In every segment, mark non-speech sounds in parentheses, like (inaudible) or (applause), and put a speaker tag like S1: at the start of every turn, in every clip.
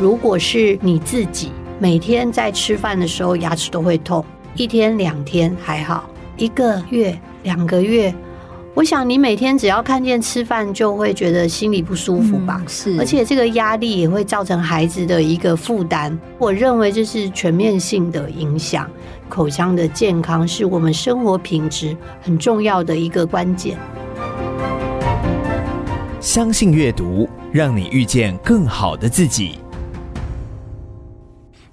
S1: 如果是你自己，每天在吃饭的时候牙齿都会痛，一天两天还好，一个月两个月，我想你每天只要看见吃饭就会觉得心里不舒服吧？
S2: 嗯，是，
S1: 而且这个压力也会造成孩子的一个负担。我认为这是全面性的影响，口腔的健康是我们生活品质很重要的一个关键。
S3: 相信阅读，让你遇见更好的自己。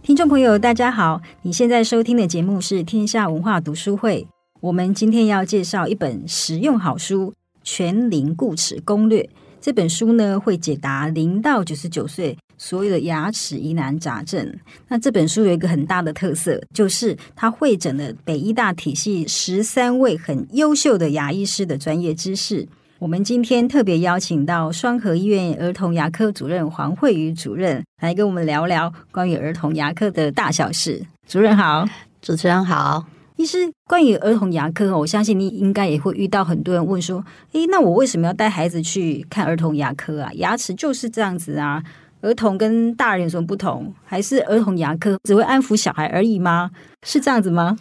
S2: 听众朋友，大家好！你现在收听的节目是天下文化读书会。我们今天要介绍一本实用好书《全龄固齿攻略》。这本书呢，会解答零到九十九岁所有的牙齿疑难杂症。那这本书有一个很大的特色，就是它汇整了北医大体系十三位很优秀的牙医师的专业知识。我们今天特别邀请到双和医院儿童牙科主任黄惠瑜主任来跟我们聊聊关于儿童牙科的大小事。主任好，
S1: 主持人好。
S2: 医师，关于儿童牙科，我相信你应该也会遇到很多人问说：“诶，那我为什么要带孩子去看儿童牙科啊？牙齿就是这样子啊，儿童跟大人有什么不同？还是儿童牙科只会安抚小孩而已吗？是这样子吗？”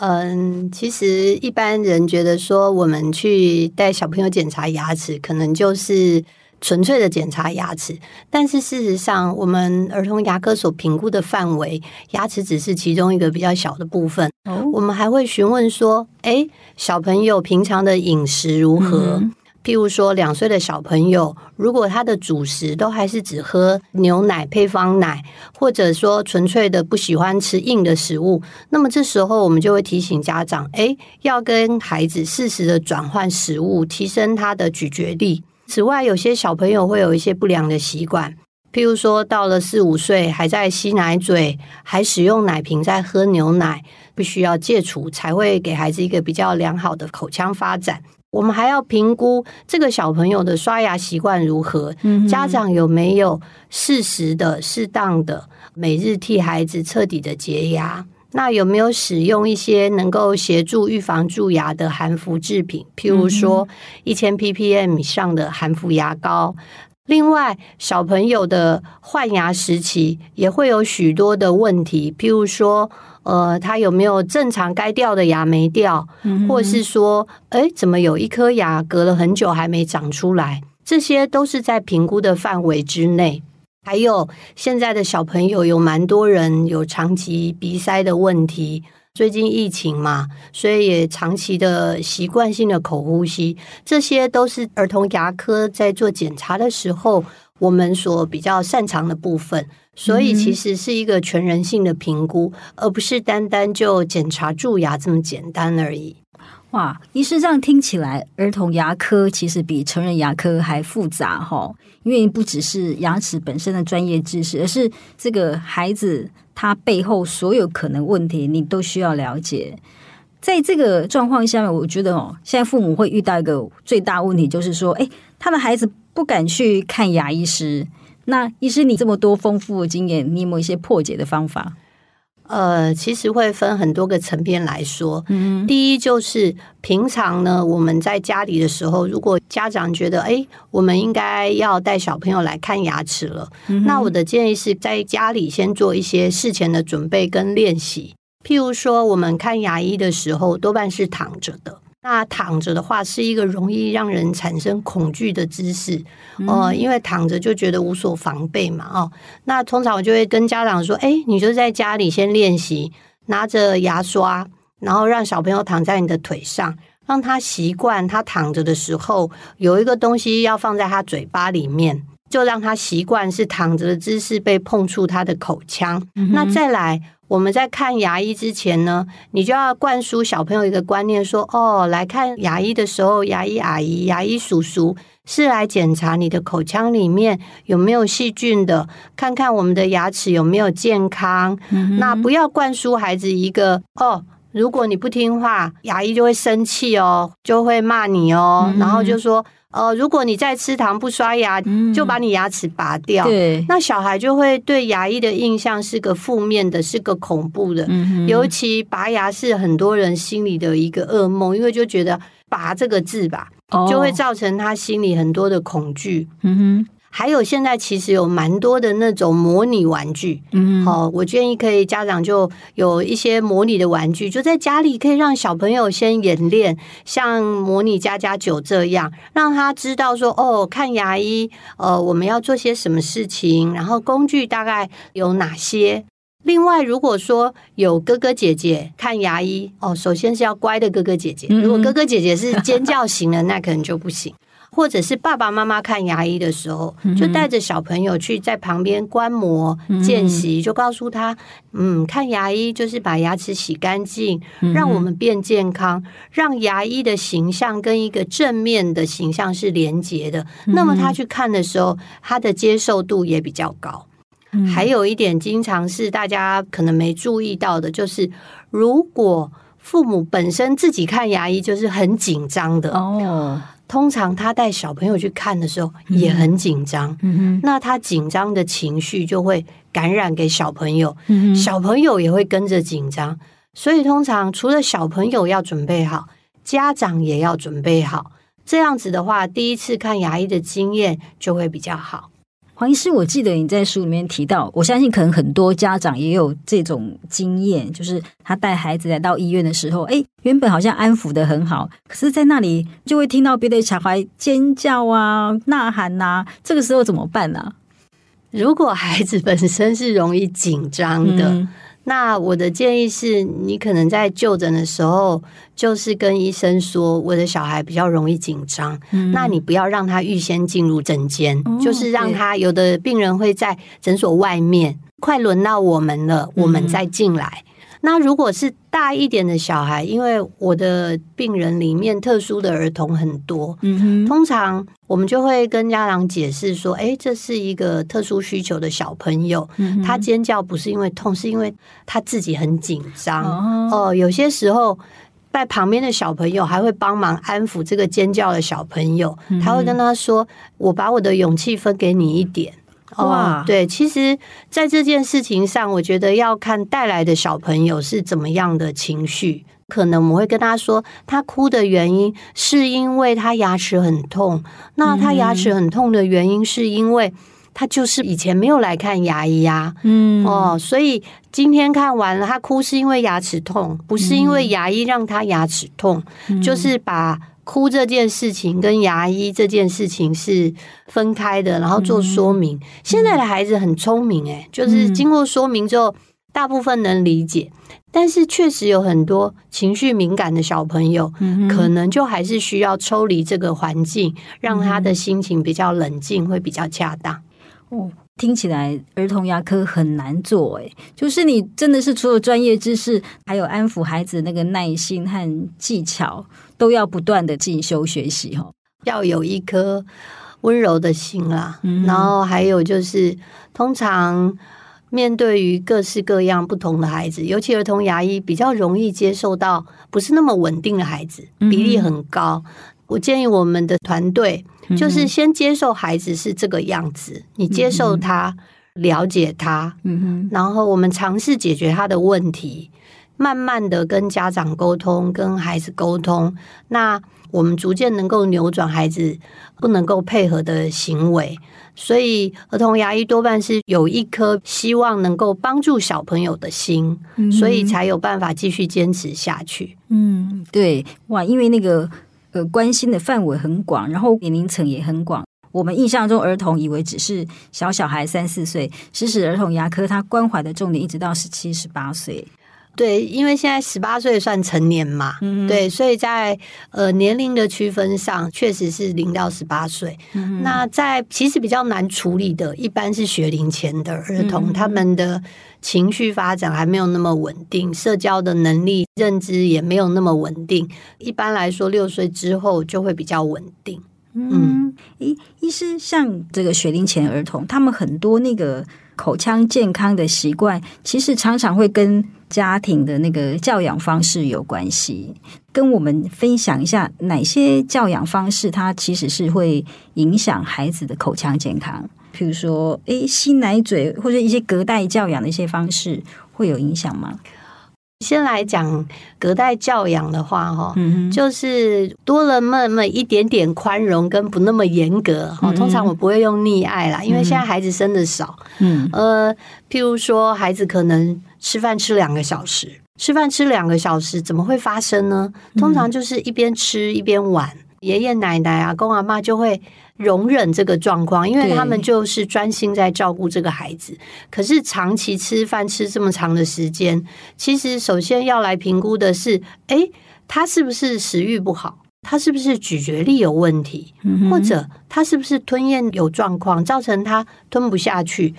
S1: 嗯，其实一般人觉得说，我们去带小朋友检查牙齿，可能就是纯粹的检查牙齿。但是事实上，我们儿童牙科所评估的范围，牙齿只是其中一个比较小的部分。哦，我们还会询问说，哎，小朋友平常的饮食如何？嗯譬如说，两岁的小朋友，如果他的主食都还是只喝牛奶、配方奶，或者说纯粹的不喜欢吃硬的食物，那么这时候我们就会提醒家长，诶，要跟孩子适时的转换食物，提升他的咀嚼力。此外，有些小朋友会有一些不良的习惯，譬如说到了四五岁还在吸奶嘴，还使用奶瓶在喝牛奶，必须要戒除，才会给孩子一个比较良好的口腔发展。我们还要评估这个小朋友的刷牙习惯如何，嗯、家长有没有适时的、适当的每日替孩子彻底的洁牙？那有没有使用一些能够协助预防蛀牙的含氟制品？譬如说一千 ppm 以上的含氟牙膏。另外，小朋友的换牙时期也会有许多的问题，譬如说。呃，他有没有正常该掉的牙没掉，嗯、或是说，哎，怎么有一颗牙隔了很久还没长出来？这些都是在评估的范围之内。还有现在的小朋友有蛮多人有长期鼻塞的问题，最近疫情嘛，所以也长期的习惯性的口呼吸，这些都是儿童牙科在做检查的时候我们所比较擅长的部分。所以其实是一个全人性的评估，嗯、而不是单单就检查蛀牙这么简单而已。
S2: 哇，医师这样听起来，儿童牙科其实比成人牙科还复杂哈，因为不只是牙齿本身的专业知识，而是这个孩子他背后所有可能问题，你都需要了解。在这个状况下面，我觉得哦，现在父母会遇到一个最大问题，就是说，哎，他的孩子不敢去看牙医师。那医师，你这么多丰富的经验，你有没有一些破解的方法？
S1: 呃，其实会分很多个层面来说。嗯，第一就是平常呢，我们在家里的时候，如果家长觉得，哎，我们应该要带小朋友来看牙齿了，嗯，那我的建议是在家里先做一些事前的准备跟练习。譬如说，我们看牙医的时候，多半是躺着的。那躺着的话是一个容易让人产生恐惧的姿势哦、呃，因为躺着就觉得无所防备嘛哦。那通常我就会跟家长说：“哎，你就在家里先练习，拿着牙刷，然后让小朋友躺在你的腿上，让他习惯他躺着的时候有一个东西要放在他嘴巴里面，就让他习惯是躺着的姿势被碰触他的口腔。嗯、那再来。”我们在看牙医之前呢，你就要灌输小朋友一个观念，说：哦，来看牙医的时候，牙医阿姨、牙医叔叔是来检查你的口腔里面有没有细菌的，看看我们的牙齿有没有健康。嗯、那不要灌输孩子一个哦，如果你不听话，牙医就会生气哦，就会骂你哦，嗯、然后就说。呃，如果你在吃糖不刷牙，嗯、就把你牙齿拔掉。对，那小孩就会对牙医的印象是个负面的，是个恐怖的。嗯，尤其拔牙是很多人心里的一个噩梦，因为就觉得“拔”这个字吧，哦、就会造成他心里很多的恐惧。嗯哼。还有现在其实有蛮多的那种模拟玩具，嗯，好，我建议可以家长就有一些模拟的玩具，就在家里可以让小朋友先演练，像模拟家家酒这样，让他知道说哦，看牙医，呃，我们要做些什么事情，然后工具大概有哪些。另外，如果说有哥哥姐姐看牙医，哦，首先是要乖的哥哥姐姐，如果哥哥姐姐是尖叫型的，那可能就不行。或者是爸爸妈妈看牙医的时候，就带着小朋友去在旁边观摩见习，就告诉他，嗯，看牙医就是把牙齿洗干净，让我们变健康，让牙医的形象跟一个正面的形象是连结的。那么他去看的时候，他的接受度也比较高。还有一点，经常是大家可能没注意到的，就是如果父母本身自己看牙医就是很紧张的哦。通常他带小朋友去看的时候也很紧张，嗯哼，那他紧张的情绪就会感染给小朋友，嗯哼，小朋友也会跟着紧张，所以通常除了小朋友要准备好，家长也要准备好，这样子的话，第一次看牙医的经验就会比较好。
S2: 黄医师，我记得你在书里面提到，我相信可能很多家长也有这种经验，就是他带孩子来到医院的时候，哎，原本好像安抚的很好，可是在那里就会听到别的小孩尖叫啊、呐喊呐、啊，这个时候怎么办呢、啊？
S1: 如果孩子本身是容易紧张的。嗯那我的建议是，你可能在就诊的时候，就是跟医生说，我的小孩比较容易紧张，嗯、那你不要让他预先进入诊间，哦、就是让他有的病人会在诊所外面，快轮到我们了，我们再进来。嗯那如果是大一点的小孩，因为我的病人里面特殊的儿童很多，嗯哼，通常我们就会跟家长解释说，哎，这是一个特殊需求的小朋友，嗯，他尖叫不是因为痛，是因为他自己很紧张哦，哦。有些时候在旁边的小朋友还会帮忙安抚这个尖叫的小朋友，他会跟他说：“我把我的勇气分给你一点。”哇，对，其实，在这件事情上，我觉得要看带来的小朋友是怎么样的情绪。可能我们会跟他说，他哭的原因是因为他牙齿很痛。那他牙齿很痛的原因是因为他就是以前没有来看牙医呀。嗯，哦，所以今天看完了，他哭是因为牙齿痛，不是因为牙医让他牙齿痛，就是把。哭这件事情跟牙医这件事情是分开的，然后做说明。嗯、现在的孩子很聪明，诶，就是经过说明之后，大部分能理解。但是确实有很多情绪敏感的小朋友，可能就还是需要抽离这个环境，让他的心情比较冷静，会比较恰当。
S2: 哦。听起来儿童牙科很难做，诶，就是你真的是除了专业知识，还有安抚孩子的那个耐心和技巧，都要不断的进修学习哈。
S1: 要有一颗温柔的心啦，嗯、然后还有就是，通常面对于各式各样不同的孩子，尤其儿童牙医比较容易接受到不是那么稳定的孩子，比例很高。嗯、我建议我们的团队。就是先接受孩子是这个样子，你接受他，了解他，嗯然后我们尝试解决他的问题，慢慢的跟家长沟通，跟孩子沟通，那我们逐渐能够扭转孩子不能够配合的行为。所以儿童牙医多半是有一颗希望能够帮助小朋友的心，所以才有办法继续坚持下去。
S2: 嗯，对，哇，因为那个。呃，关心的范围很广，然后年龄层也很广。我们印象中，儿童以为只是小小孩三四岁，其实儿童牙科它关怀的重点一直到十七、十八岁。
S1: 对，因为现在十八岁算成年嘛，嗯、对，所以在呃年龄的区分上，确实是零到十八岁。嗯、那在其实比较难处理的，一般是学龄前的儿童，嗯、他们的情绪发展还没有那么稳定，社交的能力、认知也没有那么稳定。一般来说，六岁之后就会比较稳定。
S2: 嗯，医医师像这个学龄前儿童，他们很多那个口腔健康的习惯，其实常常会跟家庭的那个教养方式有关系。跟我们分享一下哪些教养方式，它其实是会影响孩子的口腔健康。譬如说，诶，吸奶嘴或者一些隔代教养的一些方式，会有影响吗？
S1: 先来讲隔代教养的话，哈、
S2: 嗯，
S1: 就是多了那么一点点宽容跟不那么严格，哈、嗯。通常我不会用溺爱啦，因为现在孩子生的少，
S2: 嗯，
S1: 呃，譬如说孩子可能吃饭吃两个小时，吃饭吃两个小时，怎么会发生呢？通常就是一边吃一边玩。爷爷奶奶、阿公阿妈就会容忍这个状况，因为他们就是专心在照顾这个孩子。可是长期吃饭吃这么长的时间，其实首先要来评估的是：诶，他是不是食欲不好？他是不是咀嚼力有问题？或者他是不是吞咽有状况，造成他吞不下去？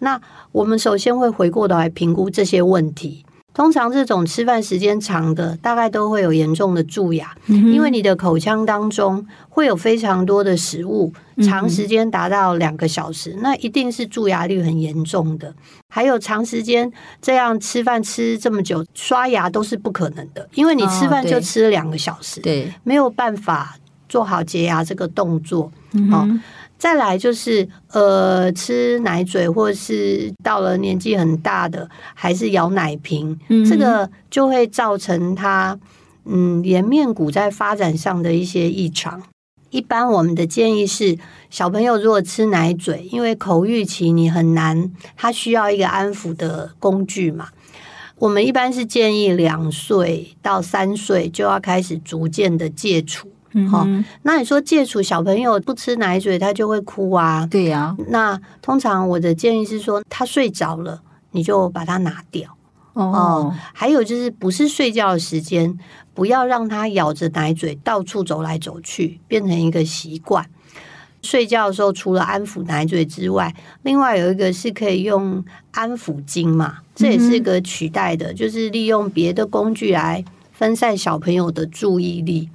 S1: 那我们首先会回过头来评估这些问题。通常这种吃饭时间长的，大概都会有严重的蛀牙，嗯，因为你的口腔当中会有非常多的食物，长时间达到两个小时，嗯，那一定是蛀牙率很严重的。还有长时间这样吃饭吃这么久，刷牙都是不可能的，因为你吃饭就吃了两个小时，哦，对，没有办法做好洁牙这个动作，嗯，哦再来就是呃，吃奶嘴，或是到了年纪很大的，还是咬奶瓶，嗯，这个就会造成他嗯颜面骨在发展上的一些异常。一般我们的建议是，小朋友如果吃奶嘴，因为口欲期你很难，他需要一个安抚的工具嘛。我们一般是建议两岁到三岁就要开始逐渐的戒除。好、嗯，那你说戒除小朋友不吃奶嘴，他就会哭啊？
S2: 对呀、啊。
S1: 那通常我的建议是说，他睡着了，你就把它拿掉。
S2: 哦，哦
S1: 还有就是，不是睡觉的时间，不要让他咬着奶嘴到处走来走去，变成一个习惯。睡觉的时候，除了安抚奶嘴之外，另外有一个是可以用安抚巾嘛，这也是一个取代的，嗯、就是利用别的工具来分散小朋友的注意力。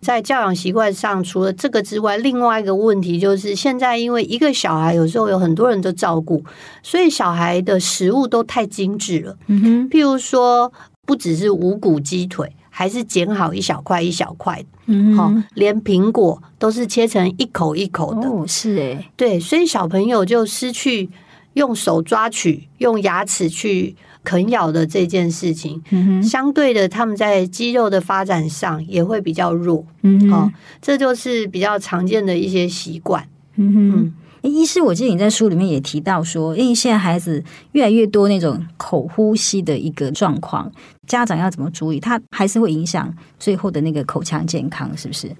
S1: 在教养习惯上，除了这个之外，另外一个问题就是，现在因为一个小孩有时候有很多人都照顾，所以小孩的食物都太精致了。
S2: 嗯哼，
S1: 譬如说，不只是五谷鸡腿，还是剪好一小块一小块的。
S2: 嗯哼，
S1: 好，连苹果都是切成一口一口的。
S2: 哦，是诶，
S1: 对，所以小朋友就失去用手抓取、用牙齿去。啃咬的这件事情，
S2: 嗯，
S1: 相对的，他们在肌肉的发展上也会比较弱。
S2: 嗯，
S1: 哦，这就是比较常见的一些习惯。
S2: 嗯哼，诶，医师，我记得你在书里面也提到说，因为现在孩子越来越多那种口呼吸的一个状况，家长要怎么注意？他还是会影响最后的那个口腔健康，是不是？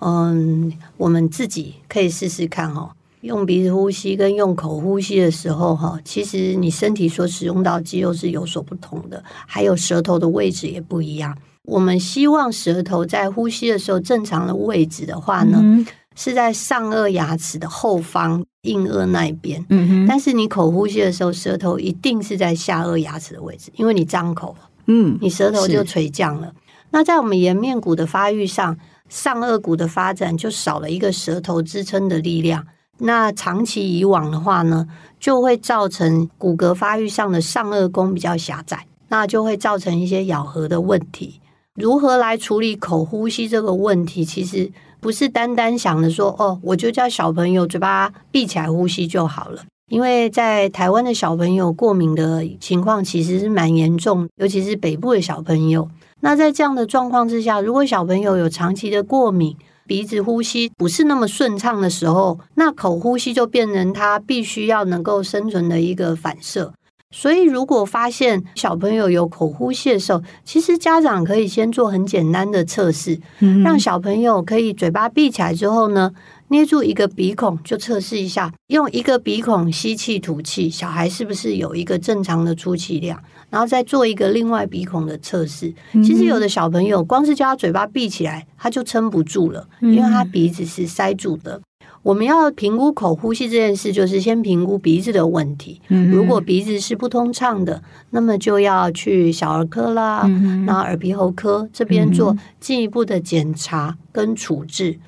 S1: 嗯，我们自己可以试试看哦。用鼻子呼吸跟用口呼吸的时候，哈，其实你身体所使用到肌肉是有所不同的，还有舌头的位置也不一样。我们希望舌头在呼吸的时候正常的位置的话呢，嗯、是在上颚牙齿的后方硬腭那一边。
S2: 嗯哼。
S1: 但是你口呼吸的时候，舌头一定是在下颚牙齿的位置，因为你张口，
S2: 嗯，
S1: 你舌头就垂降了。那在我们颜面骨的发育上，上颚骨的发展就少了一个舌头支撑的力量。那长期以往的话呢，就会造成骨骼发育上的上颚弓比较狭窄，那就会造成一些咬合的问题。如何来处理口呼吸这个问题？其实不是单单想着说哦，我就叫小朋友嘴巴闭起来呼吸就好了。因为在台湾的小朋友过敏的情况其实是蛮严重，尤其是北部的小朋友。那在这样的状况之下，如果小朋友有长期的过敏，鼻子呼吸不是那么顺畅的时候，那口呼吸就变成他必须要能够生存的一个反射。所以，如果发现小朋友有口呼吸的时候，其实家长可以先做很简单的测试，让小朋友可以嘴巴闭起来之后呢，捏住一个鼻孔就测试一下，用一个鼻孔吸气吐气，小孩是不是有一个正常的出气量？然后再做一个另外鼻孔的测试。其实有的小朋友光是叫他嘴巴闭起来，他就撑不住了，因为他鼻子是塞住的。我们要评估口呼吸这件事，就是先评估鼻子的问题。如果鼻子是不通畅的，那么就要去小儿科啦，那耳鼻喉科这边做进一步的检查跟处置。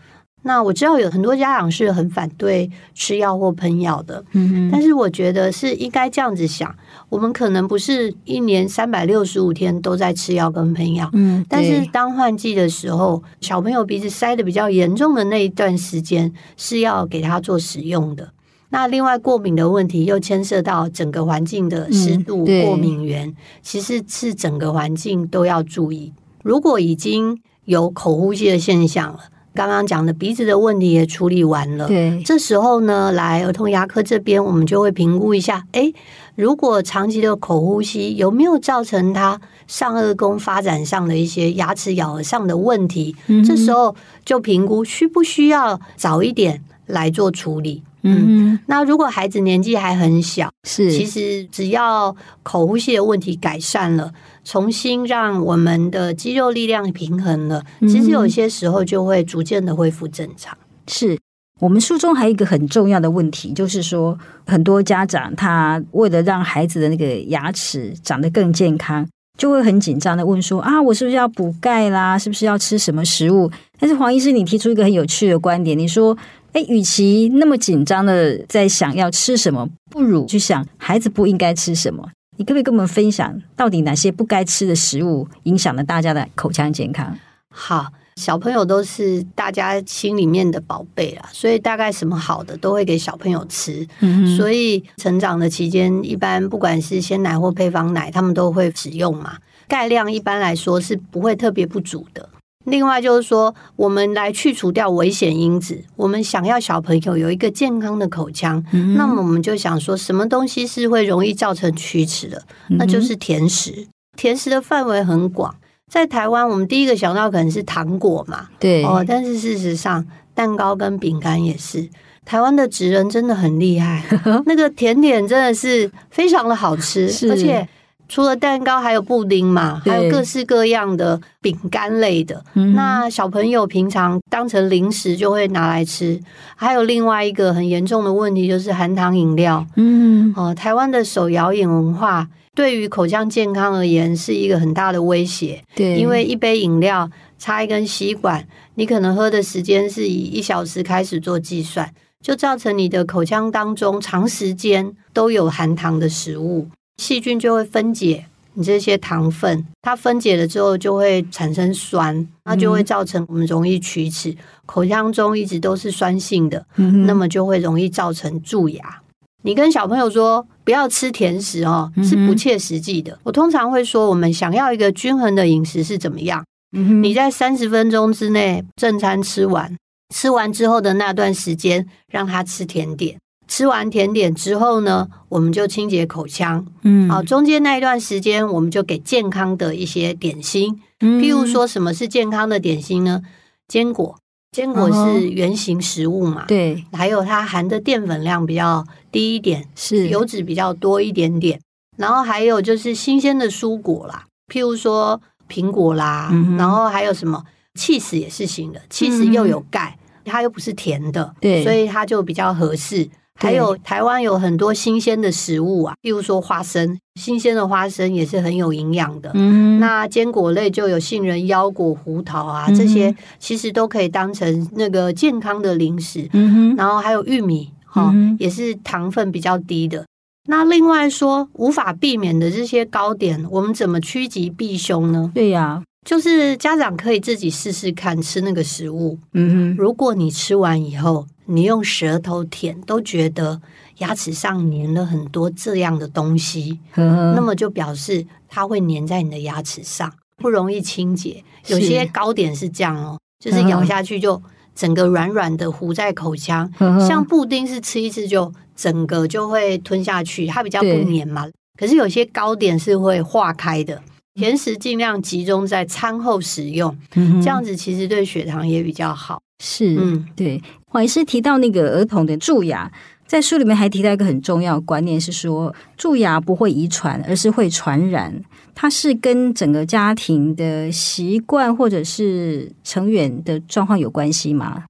S1: 那我知道有很多家长是很反对吃药或喷药的，嗯，但是我觉得是应该这样子想，我们可能不是一年三百六十五天都在吃药跟喷药，嗯，但是当换季的时候，小朋友鼻子塞的比较严重的那一段时间是要给他做使用的。那另外过敏的问题又牵涉到整个环境的湿度、过敏源，其实是整个环境都要注意。如果已经有口呼吸的现象了。刚刚讲的鼻子的问题也处理完了，对，这时候呢，来儿童牙科这边，我们就会评估一下，哎，如果长期的口呼吸有没有造成他上颚弓发展上的一些牙齿咬合上的问题，嗯，这时候就评估需不需要早一点来做处理。嗯，那如果孩子年纪还很小，是。其实只要口呼吸的问题改善了，重新让我们的肌肉力量平衡了，其实有些时候就会逐渐的恢复正常。
S2: 是我们书中还有一个很重要的问题，就是说很多家长他为了让孩子的那个牙齿长得更健康，就会很紧张的问说啊，我是不是要补钙啦？是不是要吃什么食物？但是黄医师，你提出一个很有趣的观点，你说。哎，与其那么紧张的在想要吃什么，不如去想孩子不应该吃什么。你可不可以跟我们分享，到底哪些不该吃的食物影响了大家的口腔健康？
S1: 好，小朋友都是大家心里面的宝贝啦，所以大概什么好的都会给小朋友吃。嗯，所以成长的期间，一般不管是鲜奶或配方奶，他们都会使用嘛。钙量一般来说是不会特别不足的。另外就是说，我们来去除掉危险因子。我们想要小朋友有一个健康的口腔，嗯、那么我们就想说，什么东西是会容易造成龋齿的？嗯、那就是甜食。甜食的范围很广，在台湾，我们第一个想到可能是糖果嘛，对哦。但是事实上，蛋糕跟饼干也是。台湾的职人真的很厉害，(laughs) 那个甜点真的是非常的好吃，而且。除了蛋糕，还有布丁嘛，还有各式各样的饼干类的。那小朋友平常当成零食就会拿来吃。还有另外一个很严重的问题，就是含糖饮料。嗯，哦，台湾的手摇饮文化对于口腔健康而言是一个很大的威胁。对，因为一杯饮料插一根吸管，你可能喝的时间是以一小时开始做计算，就造成你的口腔当中长时间都有含糖的食物。细菌就会分解你这些糖分，它分解了之后就会产生酸，那就会造成我们容易龋齿，口腔中一直都是酸性的，那么就会容易造成蛀牙。你跟小朋友说不要吃甜食哦，是不切实际的。我通常会说，我们想要一个均衡的饮食是怎么样？你在三十分钟之内正餐吃完，吃完之后的那段时间让他吃甜点。吃完甜点之后呢，我们就清洁口腔。嗯，好，中间那一段时间，我们就给健康的一些点心。嗯，譬如说，什么是健康的点心呢？坚果，坚果是原型食物嘛？对，还有它含的淀粉量比较低一点，是油脂比较多一点点。然后还有就是新鲜的蔬果啦，譬如说苹果啦，嗯，然后还有什么？cheese 也是行的，cheese 又有钙，它又不是甜的，对，所以它就比较合适。还有台湾有很多新鲜的食物啊，比如说花生，新鲜的花生也是很有营养的。嗯，那坚果类就有杏仁、腰果、胡桃啊，这些其实都可以当成那个健康的零食。嗯哼，然后还有玉米，哈，也是糖分比较低的。那另外说无法避免的这些糕点，我们怎么趋吉避凶呢？对呀，就是家长可以自己试试看吃那个食物。嗯哼，如果你吃完以后，你用舌头舔都觉得牙齿上粘了很多这样的东西，呵呵，那么就表示它会粘在你的牙齿上，不容易清洁。有些糕点是这样哦，就是咬下去就整个软软的糊在口腔，像布丁是吃一次就整个就会吞下去，它比较不粘嘛。可是有些糕点是会化开的，甜食尽量集中在餐后食用，这样子其实对血糖也比较好。是，嗯，对。黄医师提到那个儿童的蛀牙，在书里面还提到一个很重要的观念，是说蛀牙不会遗传，而是会传染。它是跟整个家庭的习惯或者是成员的状况有关系吗？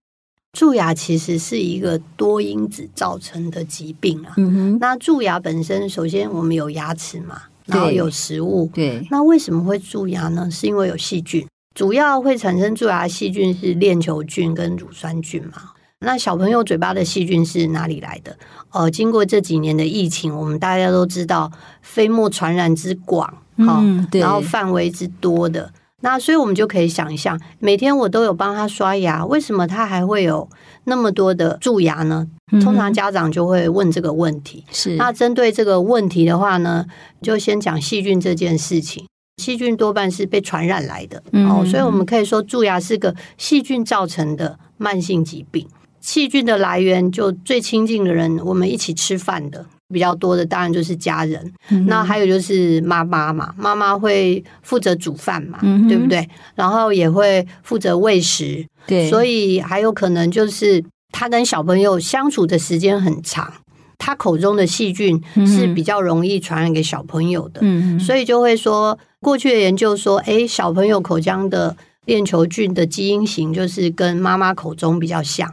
S1: 蛀牙其实是一个多因子造成的疾病啊。嗯哼，那蛀牙本身，首先我们有牙齿嘛，然后有食物，对，对。那为什么会蛀牙呢？是因为有细菌。主要会产生蛀牙细菌是链球菌跟乳酸菌嘛。那小朋友嘴巴的细菌是哪里来的？呃，经过这几年的疫情，我们大家都知道飞沫传染之广，
S2: 嗯，对，
S1: 然后范围之多的，那所以我们就可以想象，每天我都有帮他刷牙，为什么他还会有那么多的蛀牙呢？通常家长就会问这个问题。
S2: 是，
S1: 那针对这个问题的话呢，就先讲细菌这件事情。细菌多半是被传染来的，哦，所以我们可以说蛀牙是个细菌造成的慢性疾病。细菌的来源就最亲近的人，我们一起吃饭的比较多的，当然就是家人。嗯、那还有就是妈妈嘛，妈妈会负责煮饭嘛，嗯、对不对？然后也会负责喂食，
S2: 对。
S1: 所以还有可能就是他跟小朋友相处的时间很长，他口中的细菌是比较容易传染给小朋友的。嗯，所以就会说，过去的研究说，哎，小朋友口腔的链球菌的基因型就是跟妈妈口中比较像。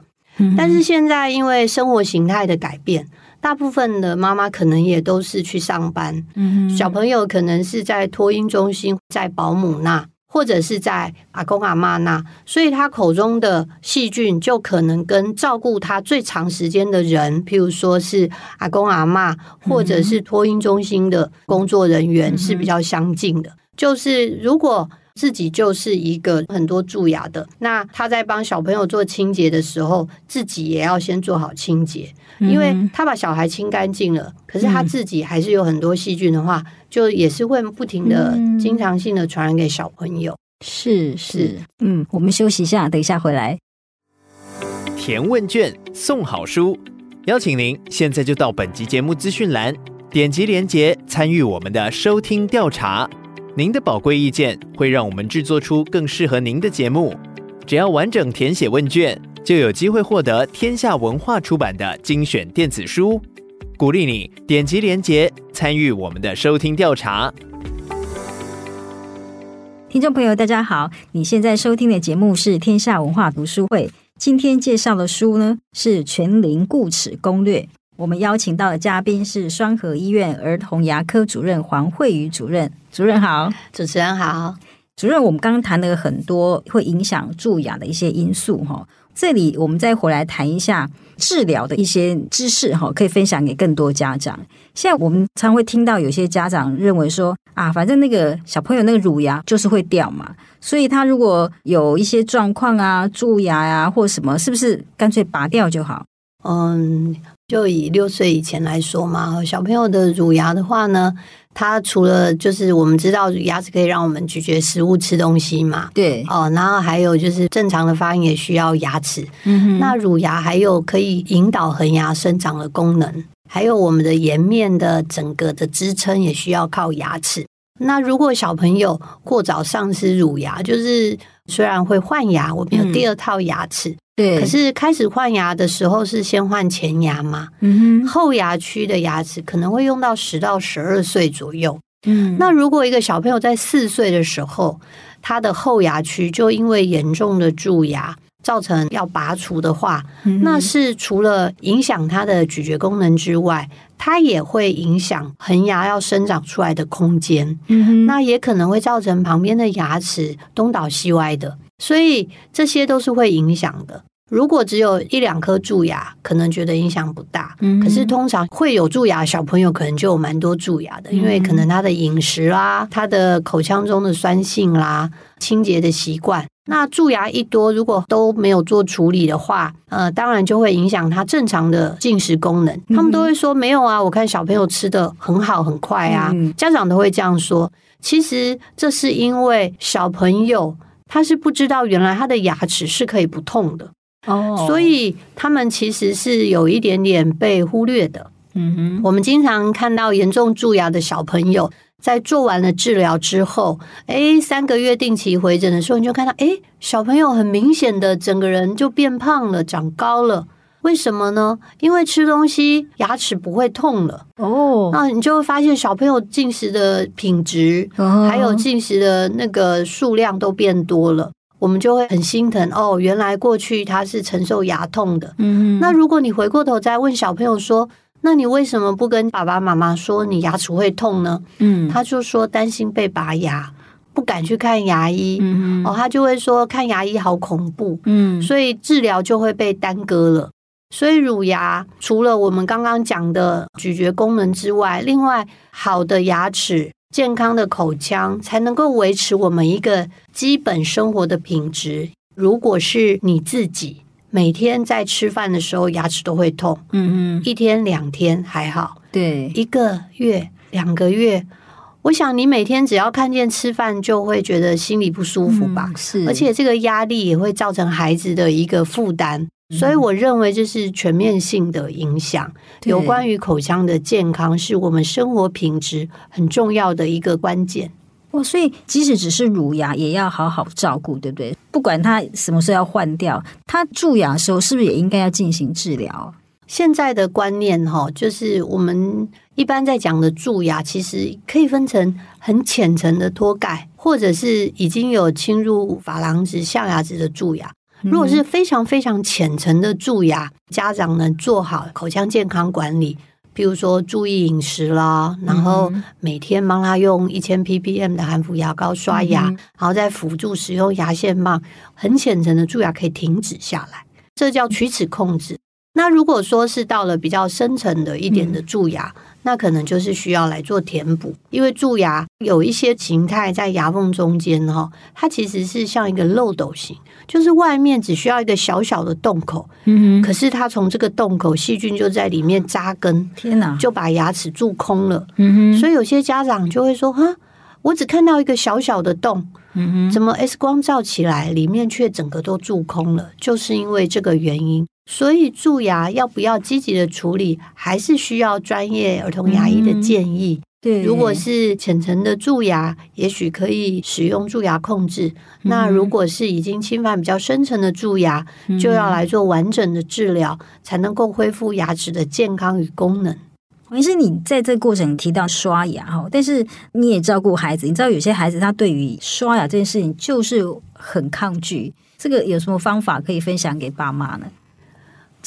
S1: 但是现在因为生活形态的改变，大部分的妈妈可能也都是去上班，嗯，小朋友可能是在托婴中心，在保姆那，或者是在阿公阿妈那，所以他口中的细菌就可能跟照顾他最长时间的人，譬如说是阿公阿妈，或者是托婴中心的工作人员是比较相近的。就是如果自己就是一个很多蛀牙的，那他在帮小朋友做清洁的时候，自己也要先做好清洁，因为他把小孩清干净了，可是他自己还是有很多细菌的话，就也是会不停的、经常性的传染给小朋友。
S2: 是。是，嗯，我们休息一下，等一下回来。
S3: 填问卷送好书，邀请您现在就到本集节目资讯栏，点击连结参与我们的收听调查。您的宝贵意见会让我们制作出更适合您的节目。只要完整填写问卷，就有机会获得天下文化出版的精选电子书。鼓励你点击链接参与我们的收听调查。
S2: 听众朋友，大家好，你现在收听的节目是天下文化读书会。今天介绍的书呢是《全龄固齿攻略》。我们邀请到的嘉宾是双河医院儿童牙科主任黄慧瑜主任。主任好，
S1: 主持人好。
S2: 主任，我们刚刚谈了很多会影响蛀牙的一些因素哈，这里我们再回来谈一下治疗的一些知识哈，可以分享给更多家长。现在我们常会听到有些家长认为说啊，反正那个小朋友那个乳牙就是会掉嘛，所以他如果有一些状况啊，蛀牙呀、啊、或什么，是不是干脆拔掉就好？
S1: 嗯。就以六岁以前来说嘛，小朋友的乳牙的话呢，它除了就是我们知道牙齿可以让我们咀嚼食物、吃东西嘛，
S2: 对
S1: 哦，然后还有就是正常的发音也需要牙齿。嗯哼，那乳牙还有可以引导恒牙生长的功能，还有我们的颜面的整个的支撑也需要靠牙齿。那如果小朋友过早丧失乳牙，就是虽然会换牙，我们有第二套牙齿。嗯
S2: 对，
S1: 可是开始换牙的时候是先换前牙嘛，
S2: 嗯哼，
S1: 后牙区的牙齿可能会用到十到十二岁左右。
S2: 嗯，
S1: 那如果一个小朋友在四岁的时候，他的后牙区就因为严重的蛀牙造成要拔除的话，嗯，那是除了影响它的咀嚼功能之外，它也会影响恒牙要生长出来的空间。
S2: 嗯，
S1: 那也可能会造成旁边的牙齿东倒西歪的。所以这些都是会影响的。如果只有一两颗蛀牙，可能觉得影响不大。嗯，可是通常会有蛀牙小朋友，可能就有蛮多蛀牙的，因为可能他的饮食啦、他的口腔中的酸性啦、清洁的习惯。那蛀牙一多，如果都没有做处理的话，呃，当然就会影响他正常的进食功能。他们都会说没有啊，我看小朋友吃的很好很快啊，家长都会这样说。其实这是因为小朋友。他是不知道原来他的牙齿是可以不痛的哦，oh. 所以他们其实是有一点点被忽略的。
S2: 嗯哼，
S1: 我们经常看到严重蛀牙的小朋友在做完了治疗之后，诶，三个月定期回诊的时候，你就看到，诶，小朋友很明显的整个人就变胖了，长高了。为什么呢？因为吃东西牙齿不会痛了哦，oh. 那你就会发现小朋友进食的品质，oh. 还有进食的那个数量都变多了，我们就会很心疼哦。原来过去他是承受牙痛的，
S2: 嗯、mm-hmm.，
S1: 那如果你回过头再问小朋友说，那你为什么不跟爸爸妈妈说你牙齿会痛呢？
S2: 嗯、mm-hmm.，
S1: 他就说担心被拔牙。不敢去看牙医，嗯、哦，他就会说看牙医好恐怖，嗯，所以治疗就会被耽搁了。所以乳牙除了我们刚刚讲的咀嚼功能之外，另外好的牙齿、健康的口腔，才能够维持我们一个基本生活的品质。如果是你自己每天在吃饭的时候牙齿都会痛，嗯嗯，一天两天还好，
S2: 对，
S1: 一个月两个月，我想你每天只要看见吃饭就会觉得心里不舒服吧？
S2: 嗯、是，
S1: 而且这个压力也会造成孩子的一个负担。所以我认为这是全面性的影响。有关于口腔的健康，是我们生活品质很重要的一个关键。
S2: 哇，所以即使只是乳牙，也要好好照顾，对不对？不管它什么时候要换掉，它蛀牙的时候是不是也应该要进行治疗？
S1: 现在的观念哈，就是我们一般在讲的蛀牙，其实可以分成很浅层的脱钙，或者是已经有侵入珐琅质、象牙质的蛀牙。如果是非常非常浅层的蛀牙，家长能做好口腔健康管理，比如说注意饮食啦，然后每天帮他用一千 ppm 的含氟牙膏刷牙，然后再辅助使用牙线棒，很浅层的蛀牙可以停止下来，这叫龋齿控制。那如果说是到了比较深层的一点的蛀牙，那可能就是需要来做填补，因为蛀牙有一些形态在牙缝中间哈，它其实是像一个漏斗形，就是外面只需要一个小小的洞口，嗯，可是它从这个洞口细菌就在里面扎根，
S2: 天哪，
S1: 就把牙齿蛀空了，嗯哼，所以有些家长就会说哈，我只看到一个小小的洞，嗯哼，怎么 X 光照起来里面却整个都蛀空了？就是因为这个原因。所以蛀牙要不要积极的处理，还是需要专业儿童牙医的建议。嗯、对，如果是浅层的蛀牙，也许可以使用蛀牙控制。嗯、那如果是已经侵犯比较深层的蛀牙，嗯、就要来做完整的治疗，才能够恢复牙齿的健康与功能。
S2: 王医师，你在这个过程提到刷牙哈，但是你也照顾孩子，你知道有些孩子他对于刷牙这件事情就是很抗拒，这个有什么方法可以分享给爸妈呢？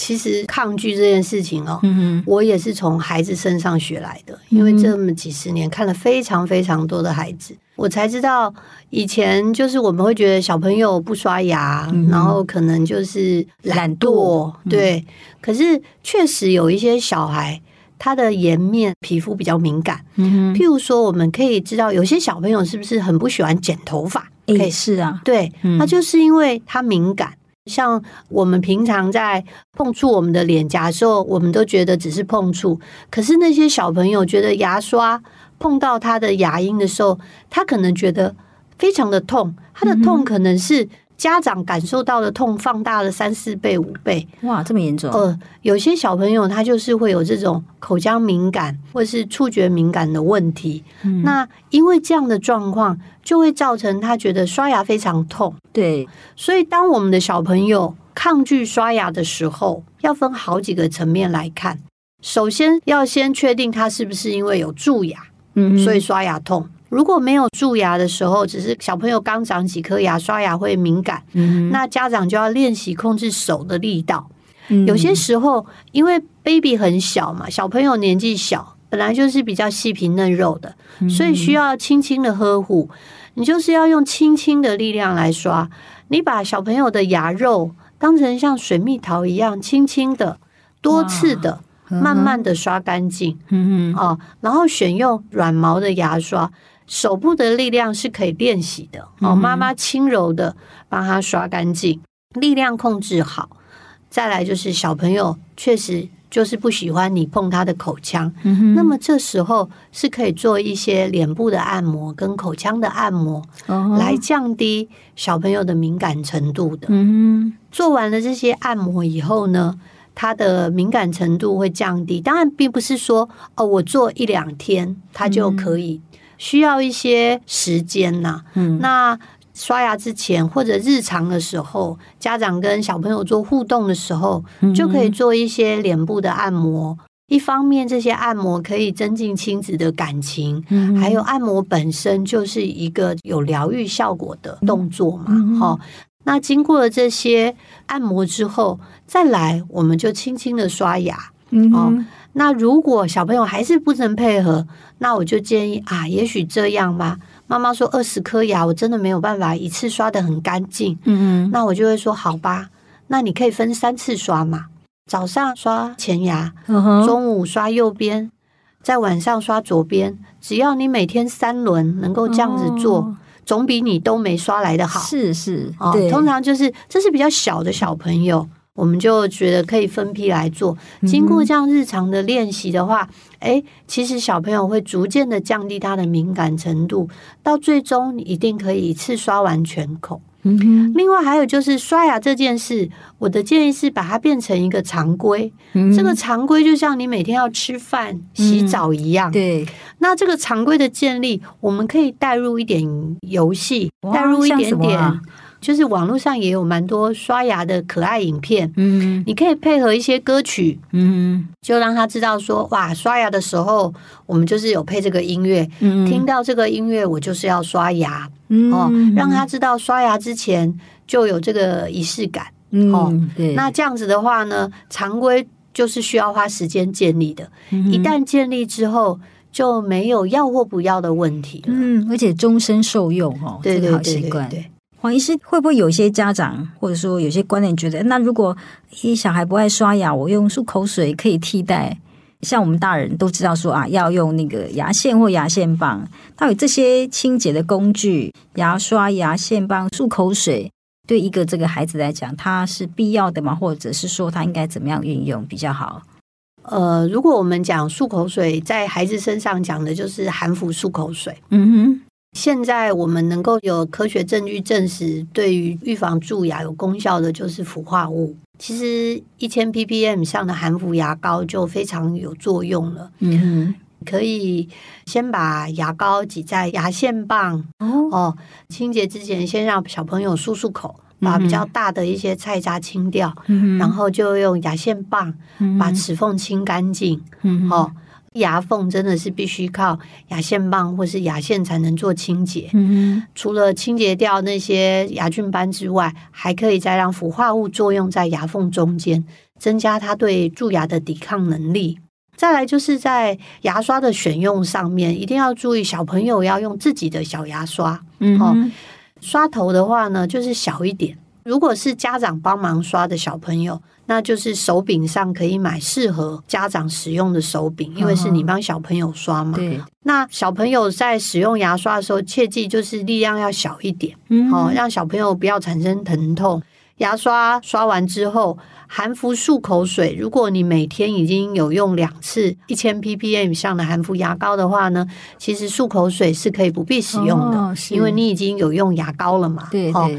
S1: 其实抗拒这件事情哦，我也是从孩子身上学来的。因为这么几十年看了非常非常多的孩子，我才知道以前就是我们会觉得小朋友不刷牙，嗯、然后可能就是懒惰，对。嗯、可是确实有一些小孩，他的颜面皮肤比较敏感。嗯、哼譬如说，我们可以知道有些小朋友是不是很不喜欢剪头发？可以
S2: 是啊，
S1: 对，那、嗯、就是因为他敏感。像我们平常在碰触我们的脸颊的时候，我们都觉得只是碰触。可是那些小朋友觉得牙刷碰到他的牙龈的时候，他可能觉得非常的痛。他的痛可能是家长感受到的痛放大了三四倍、五倍。
S2: 哇，这么严重？
S1: 呃，有些小朋友他就是会有这种口腔敏感或是触觉敏感的问题。嗯、那因为这样的状况，就会造成他觉得刷牙非常痛。
S2: 对，
S1: 所以当我们的小朋友抗拒刷牙的时候，要分好几个层面来看。首先要先确定他是不是因为有蛀牙，嗯，所以刷牙痛。如果没有蛀牙的时候，只是小朋友刚长几颗牙，刷牙会敏感，嗯，那家长就要练习控制手的力道。嗯，有些时候，因为 baby 很小嘛，小朋友年纪小，本来就是比较细皮嫩肉的，所以需要轻轻的呵护。你就是要用轻轻的力量来刷，你把小朋友的牙肉当成像水蜜桃一样，轻轻的、多次的、慢慢的刷干净。嗯嗯，哦，然后选用软毛的牙刷。手部的力量是可以练习的哦，妈妈轻柔的帮他刷干净，力量控制好。再来就是小朋友确实就是不喜欢你碰他的口腔，嗯、那么这时候是可以做一些脸部的按摩跟口腔的按摩，哦、来降低小朋友的敏感程度的。嗯、做完了这些按摩以后呢，他的敏感程度会降低。当然，并不是说哦，我做一两天他就可以。需要一些时间呐，嗯，那刷牙之前或者日常的时候，家长跟小朋友做互动的时候，嗯、就可以做一些脸部的按摩。一方面，这些按摩可以增进亲子的感情，嗯、还有按摩本身就是一个有疗愈效果的动作嘛。好、嗯，那经过了这些按摩之后，再来我们就轻轻的刷牙，嗯哼。那如果小朋友还是不能配合，那我就建议啊，也许这样吧，妈妈说二十颗牙，我真的没有办法一次刷得很干净。
S2: 嗯嗯，
S1: 那我就会说好吧，那你可以分三次刷嘛，早上刷前牙，中午刷右边，在晚上刷左边。只要你每天三轮能够这样子做，
S2: 哦、
S1: 总比你都没刷来的好。
S2: 是是，
S1: 哦，
S2: 对，
S1: 通常就是这是比较小的小朋友。我们就觉得可以分批来做，经过这样日常的练习的话，哎、嗯，其实小朋友会逐渐的降低他的敏感程度，到最终你一定可以一次刷完全口。
S2: 嗯，
S1: 另外还有就是刷牙这件事，我的建议是把它变成一个常规。
S2: 嗯、
S1: 这个常规就像你每天要吃饭、洗澡一样。
S2: 嗯、对，
S1: 那这个常规的建立，我们可以带入一点游戏，带入一点点。就是网络上也有蛮多刷牙的可爱影片，
S2: 嗯，
S1: 你可以配合一些歌曲，
S2: 嗯，
S1: 就让他知道说，哇，刷牙的时候我们就是有配这个音乐，
S2: 嗯，
S1: 听到这个音乐我就是要刷牙，
S2: 嗯，
S1: 哦，让他知道刷牙之前就有这个仪式感，
S2: 嗯，
S1: 哦，
S2: 对，
S1: 那这样子的话呢，常规就是需要花时间建立的，
S2: 嗯，
S1: 一旦建立之后就没有要或不要的问题了，
S2: 嗯，而且终身受用哦，
S1: 对对对对对，
S2: 这个好习惯。黄医师会不会有些家长或者说有些观念觉得，那如果一小孩不爱刷牙，我用漱口水可以替代？像我们大人都知道说啊，要用那个牙线或牙线棒，到底这些清洁的工具，牙刷、牙线棒、漱口水，对一个这个孩子来讲，它是必要的吗？或者是说他应该怎么样运用比较好？
S1: 呃，如果我们讲漱口水，在孩子身上讲的就是含氟漱口水。
S2: 嗯哼。
S1: 现在我们能够有科学证据证实，对于预防蛀牙有功效的，就是氟化物。其实一千 ppm 以上的含氟牙膏就非常有作用了。
S2: 嗯，
S1: 可以先把牙膏挤在牙线棒
S2: 哦，
S1: 哦，清洁之前先让小朋友漱漱口，把比较大的一些菜渣清掉，
S2: 嗯，
S1: 然后就用牙线棒把齿缝清干净。
S2: 嗯，
S1: 哦。牙缝真的是必须靠牙线棒或是牙线才能做清洁。
S2: 嗯，
S1: 除了清洁掉那些牙菌斑之外，还可以再让氟化物作用在牙缝中间，增加它对蛀牙的抵抗能力。再来就是在牙刷的选用上面，一定要注意小朋友要用自己的小牙刷。
S2: 嗯，
S1: 哦，刷头的话呢，就是小一点。如果是家长帮忙刷的小朋友，那就是手柄上可以买适合家长使用的手柄，因为是你帮小朋友刷嘛。
S2: 对。
S1: 那小朋友在使用牙刷的时候，切记就是力量要小一点，
S2: 嗯，
S1: 哦，让小朋友不要产生疼痛。牙刷刷完之后，含氟漱口水，如果你每天已经有用两次一千 ppm 以上的含氟牙膏的话呢，其实漱口水是可以不必使用的，
S2: 哦，
S1: 因为你已经有用牙膏了嘛。
S2: 对对。哦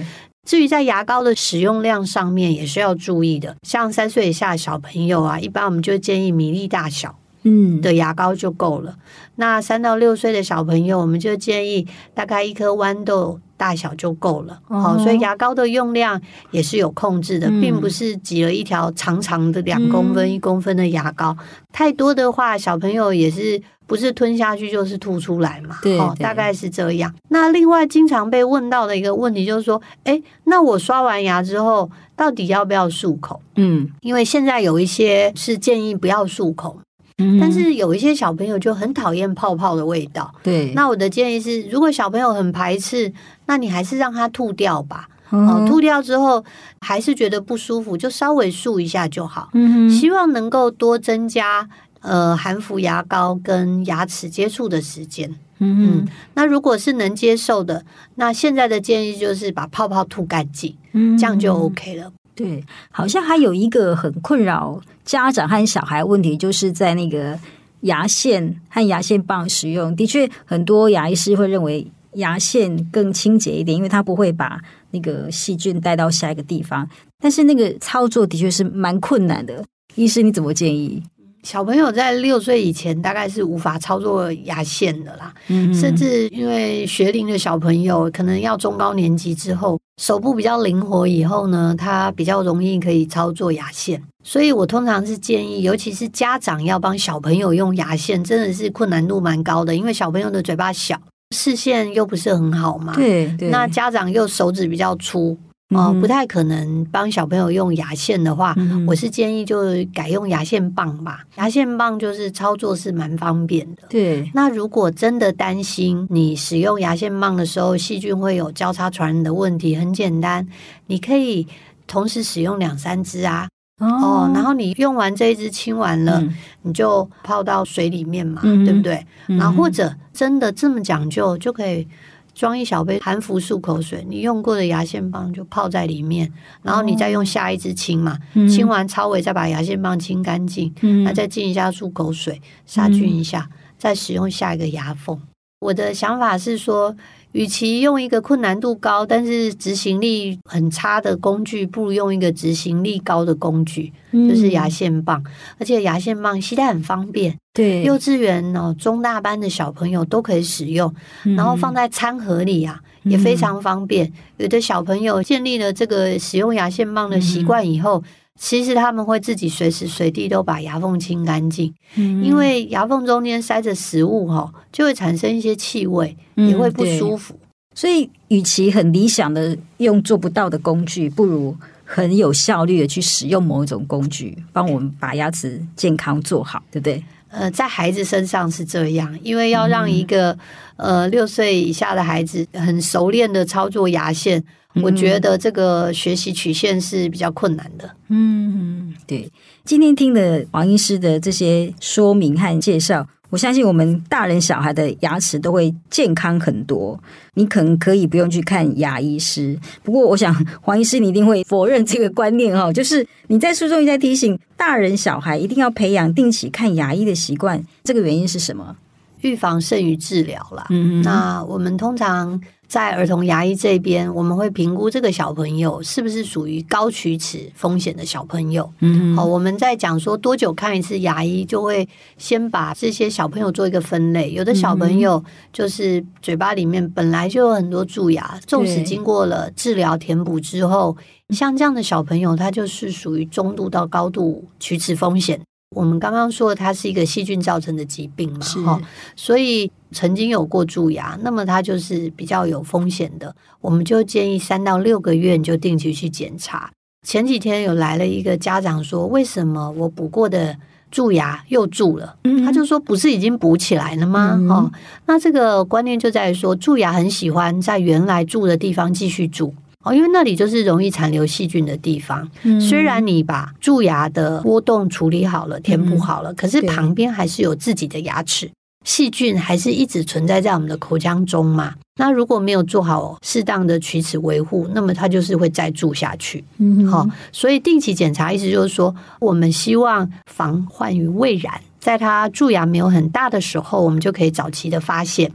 S1: 至于在牙膏的使用量上面，也是要注意的。像三岁以下的小朋友啊，一般我们就建议米粒大小，嗯的牙膏就够了。嗯、那三到六岁的小朋友，我们就建议大概一颗豌豆大小就够了。好、哦，所以牙膏的用量也是有控制的，嗯、并不是挤了一条长长的两公分、一、嗯、公分的牙膏。太多的话，小朋友也是。不是吞下去就是吐出来嘛？
S2: 对，对，
S1: 哦，大概是这样。那另外经常被问到的一个问题就是说，哎，那我刷完牙之后到底要不要漱口？
S2: 嗯，
S1: 因为现在有一些是建议不要漱口，
S2: 嗯，
S1: 但是有一些小朋友就很讨厌泡泡的味道。
S2: 对，
S1: 那我的建议是，如果小朋友很排斥，那你还是让它吐掉吧。哦，吐掉之后还是觉得不舒服，就稍微漱一下就好。
S2: 嗯，
S1: 希望能够多增加。呃，含氟牙膏跟牙齿接触的时间，
S2: 嗯嗯，
S1: 那如果是能接受的，那现在的建议就是把泡泡吐干净，
S2: 嗯，
S1: 这样就 OK 了。
S2: 对，好像还有一个很困扰家长和小孩问题，就是在那个牙线和牙线棒使用，的确很多牙医师会认为牙线更清洁一点，因为它不会把那个细菌带到下一个地方，但是那个操作的确是蛮困难的。医师你怎么建议？
S1: 小朋友在六岁以前大概是无法操作牙线的啦，
S2: 嗯，
S1: 甚至因为学龄的小朋友可能要中高年级之后，手部比较灵活以后呢，他比较容易可以操作牙线。所以我通常是建议，尤其是家长要帮小朋友用牙线，真的是困难度蛮高的，因为小朋友的嘴巴小，视线又不是很好嘛，
S2: 对对，
S1: 那家长又手指比较粗。哦、呃，不太可能帮小朋友用牙线的话，嗯、我是建议就改用牙线棒吧。牙线棒就是操作是蛮方便的。
S2: 对，
S1: 那如果真的担心你使用牙线棒的时候细菌会有交叉传染的问题，很简单，你可以同时使用两三支啊。哦，哦，然后你用完这一支清完了，嗯、你就泡到水里面嘛，嗯、对不对？然后或者真的这么讲究，就可以。装一小杯含氟漱口水，你用过的牙线棒就泡在里面，然后你再用下一支清嘛，嗯、清完超尾再把牙线棒清干净，那、嗯、再浸一下漱口水杀菌一下，嗯、再使用下一个牙缝。我的想法是说。与其用一个困难度高但是执行力很差的工具，不如用一个执行力高的工具，嗯、就是牙线棒。而且牙线棒携带很方便，
S2: 对，
S1: 幼稚园哦中大班的小朋友都可以使用，嗯、然后放在餐盒里啊也非常方便。嗯、有的小朋友建立了这个使用牙线棒的习惯以后。嗯其实他们会自己随时随地都把牙缝清干净，嗯、因为牙缝中间塞着食物哈，就会产生一些气味，嗯、也会不舒服。
S2: 所以，与其很理想的用做不到的工具，不如很有效率的去使用某一种工具，帮我们把牙齿健康做好，对不对？
S1: 呃，在孩子身上是这样，因为要让一个、嗯、呃六岁以下的孩子很熟练的操作牙线。我觉得这个学习曲线是比较困难的。
S2: 嗯，对。今天听的王医师的这些说明和介绍，我相信我们大人小孩的牙齿都会健康很多。你可能可以不用去看牙医师，不过我想 (laughs) 黄医师你一定会否认这个观念哦。就是你在书中一再提醒大人小孩一定要培养定期看牙医的习惯，这个原因是什么？
S1: 预防胜于治疗啦。嗯，那我们通常。在儿童牙医这边，我们会评估这个小朋友是不是属于高龋齿风险的小朋友。嗯，好，我们在讲说多久看一次牙医，就会先把这些小朋友做一个分类。有的小朋友就是嘴巴里面本来就有很多蛀牙，纵使经过了治疗填补之后，像这样的小朋友，他就是属于中度到高度龋齿风险。我们刚刚说它是一个细菌造成的疾病嘛，哈是，所以曾经有过蛀牙，那么它就是比较有风险的。我们就建议三到六个月你就定期去检查。前几天有来了一个家长说，为什么我补过的蛀牙又蛀了？嗯、他就说不是已经补起来了吗？哈、嗯，那这个观念就在于说，蛀牙很喜欢在原来蛀的地方继续蛀。哦，因为那里就是容易残留细菌的地方。嗯、虽然你把蛀牙的窝洞处理好了、填补好了，嗯、可是旁边还是有自己的牙齿，细菌还是一直存在在我们的口腔中嘛。那如果没有做好适当的龋齿维护，那么它就是会再蛀下去。嗯，好，所以定期检查，意思就是说，我们希望防患于未然，在它蛀牙没有很大的时候，我们就可以早期的发现。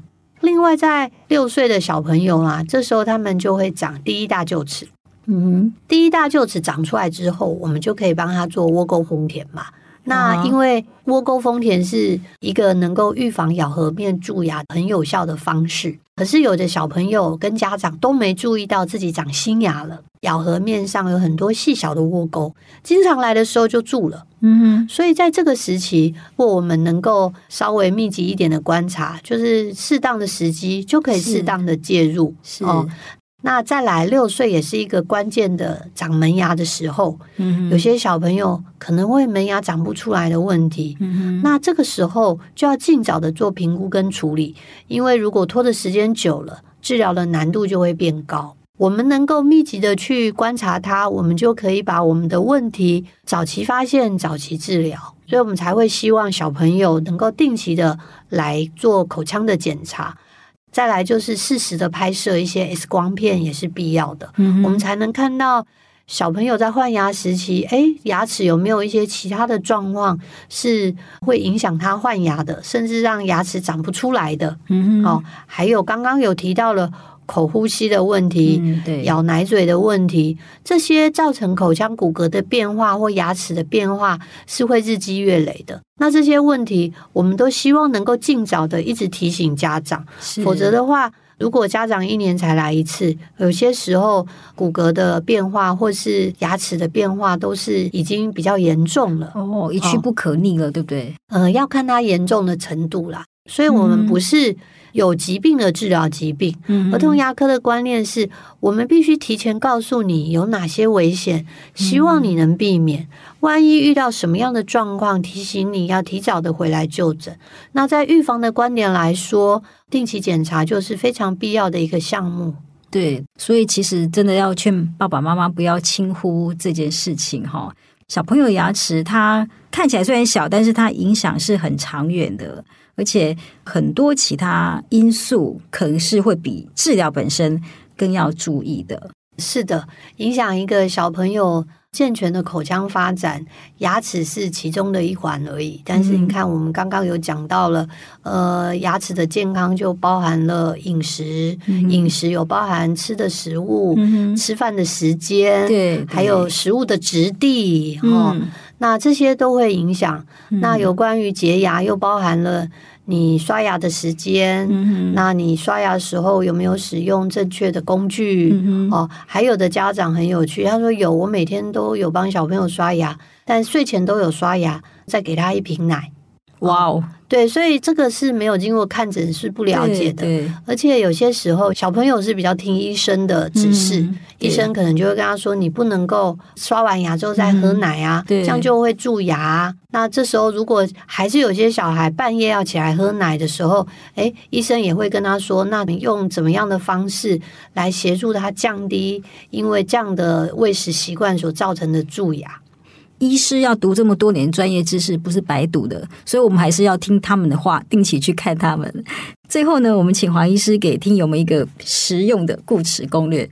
S1: 另外，在六岁的小朋友啊，这时候他们就会长第一大臼齿。嗯哼，第一大臼齿长出来之后，我们就可以帮他做窝沟封填嘛。那因为窝沟封填是一个能够预防咬合面蛀牙很有效的方式，可是有的小朋友跟家长都没注意到自己长新牙了，咬合面上有很多细小的窝沟，经常来的时候就蛀了。嗯哼，所以在这个时期，如果我们能够稍微密集一点的观察，就是适当的时机就可以适当的介入。是。哦那再来六岁也是一个关键的长门牙的时候，有些小朋友可能会门牙长不出来的问题，嗯哼，那这个时候就要尽早的做评估跟处理，因为如果拖的时间久了，治疗的难度就会变高。我们能够密集的去观察它，我们就可以把我们的问题早期发现、早期治疗，所以我们才会希望小朋友能够定期的来做口腔的检查。再来就是适时的拍摄一些 X 光片也是必要的，嗯，我们才能看到小朋友在换牙时期，哎，牙齿有没有一些其他的状况是会影响他换牙的，甚至让牙齿长不出来的。嗯哼，哦，还有刚刚有提到了。口呼吸的问题，嗯、对，咬奶嘴的问题，这些造成口腔骨骼的变化或牙齿的变化是会日积月累的。那这些问题，我们都希望能够尽早的一直提醒家长，否则的话，如果家长一年才来一次，有些时候骨骼的变化或是牙齿的变化都是已经比较严重了。
S2: 哦，一去不可逆了，哦、对不对？
S1: 呃，要看它严重的程度啦。所以我们不是有疾病的治疗疾病。嗯，儿童牙科的观念是我们必须提前告诉你有哪些危险，希望你能避免。万一遇到什么样的状况，提醒你要提早的回来就诊。那在预防的观点来说，定期检查就是非常必要的一个项目。
S2: 对，所以其实真的要劝爸爸妈妈不要轻忽这件事情哈。小朋友牙齿它看起来虽然小，但是它影响是很长远的，而且很多其他因素可能是会比治疗本身更要注意的。
S1: 是的，影响一个小朋友健全的口腔发展，牙齿是其中的一环而已。但是你看，我们刚刚有讲到了，呃，牙齿的健康就包含了饮食，嗯、饮食有包含吃的食物，嗯、吃饭的时间，对，对，还有食物的质地，哦、嗯，那这些都会影响。嗯、那有关于洁牙，又包含了。你刷牙的时间，嗯、那你刷牙的时候有没有使用正确的工具？嗯、哦，还有的家长很有趣，他说有，我每天都有帮小朋友刷牙，但睡前都有刷牙，再给他一瓶奶。哇哦！对，所以这个是没有经过看诊是不了解的，而且有些时候小朋友是比较听医生的指示，嗯、医生可能就会跟他说：“你不能够刷完牙之后再喝奶啊，嗯、这样就会蛀牙。”那这时候如果还是有些小孩半夜要起来喝奶的时候，诶，医生也会跟他说：“那你用怎么样的方式来协助他降低因为这样的喂食习惯所造成的蛀牙？”
S2: 医师要读这么多年专业知识，不是白读的，所以我们还是要听他们的话，定期去看他们。最后呢，我们请黄医师给听友们一个实用的固齿攻略。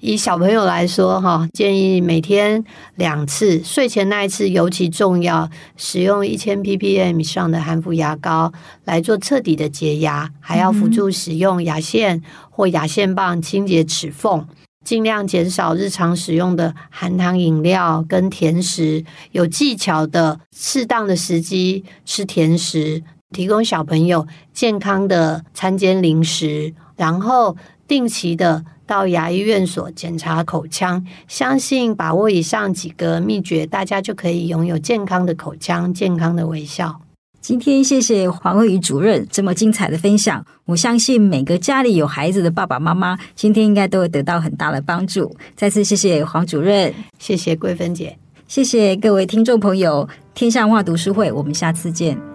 S1: 以小朋友来说，哈，建议每天两次，睡前那一次尤其重要，使用一千 ppm 以上的含氟牙膏来做彻底的洁牙，还要辅助使用牙线或牙线棒清洁齿缝。尽量减少日常使用的含糖饮料跟甜食，有技巧的适当的时机吃甜食，提供小朋友健康的餐间零食，然后定期的到牙医院所检查口腔。相信把握以上几个秘诀，大家就可以拥有健康的口腔、健康的微笑。
S2: 今天谢谢黄慧宇主任这么精彩的分享，我相信每个家里有孩子的爸爸妈妈今天应该都会得到很大的帮助。再次谢谢黄主任，
S1: 谢谢桂芬姐，
S2: 谢谢各位听众朋友，天下文化读书会，我们下次见。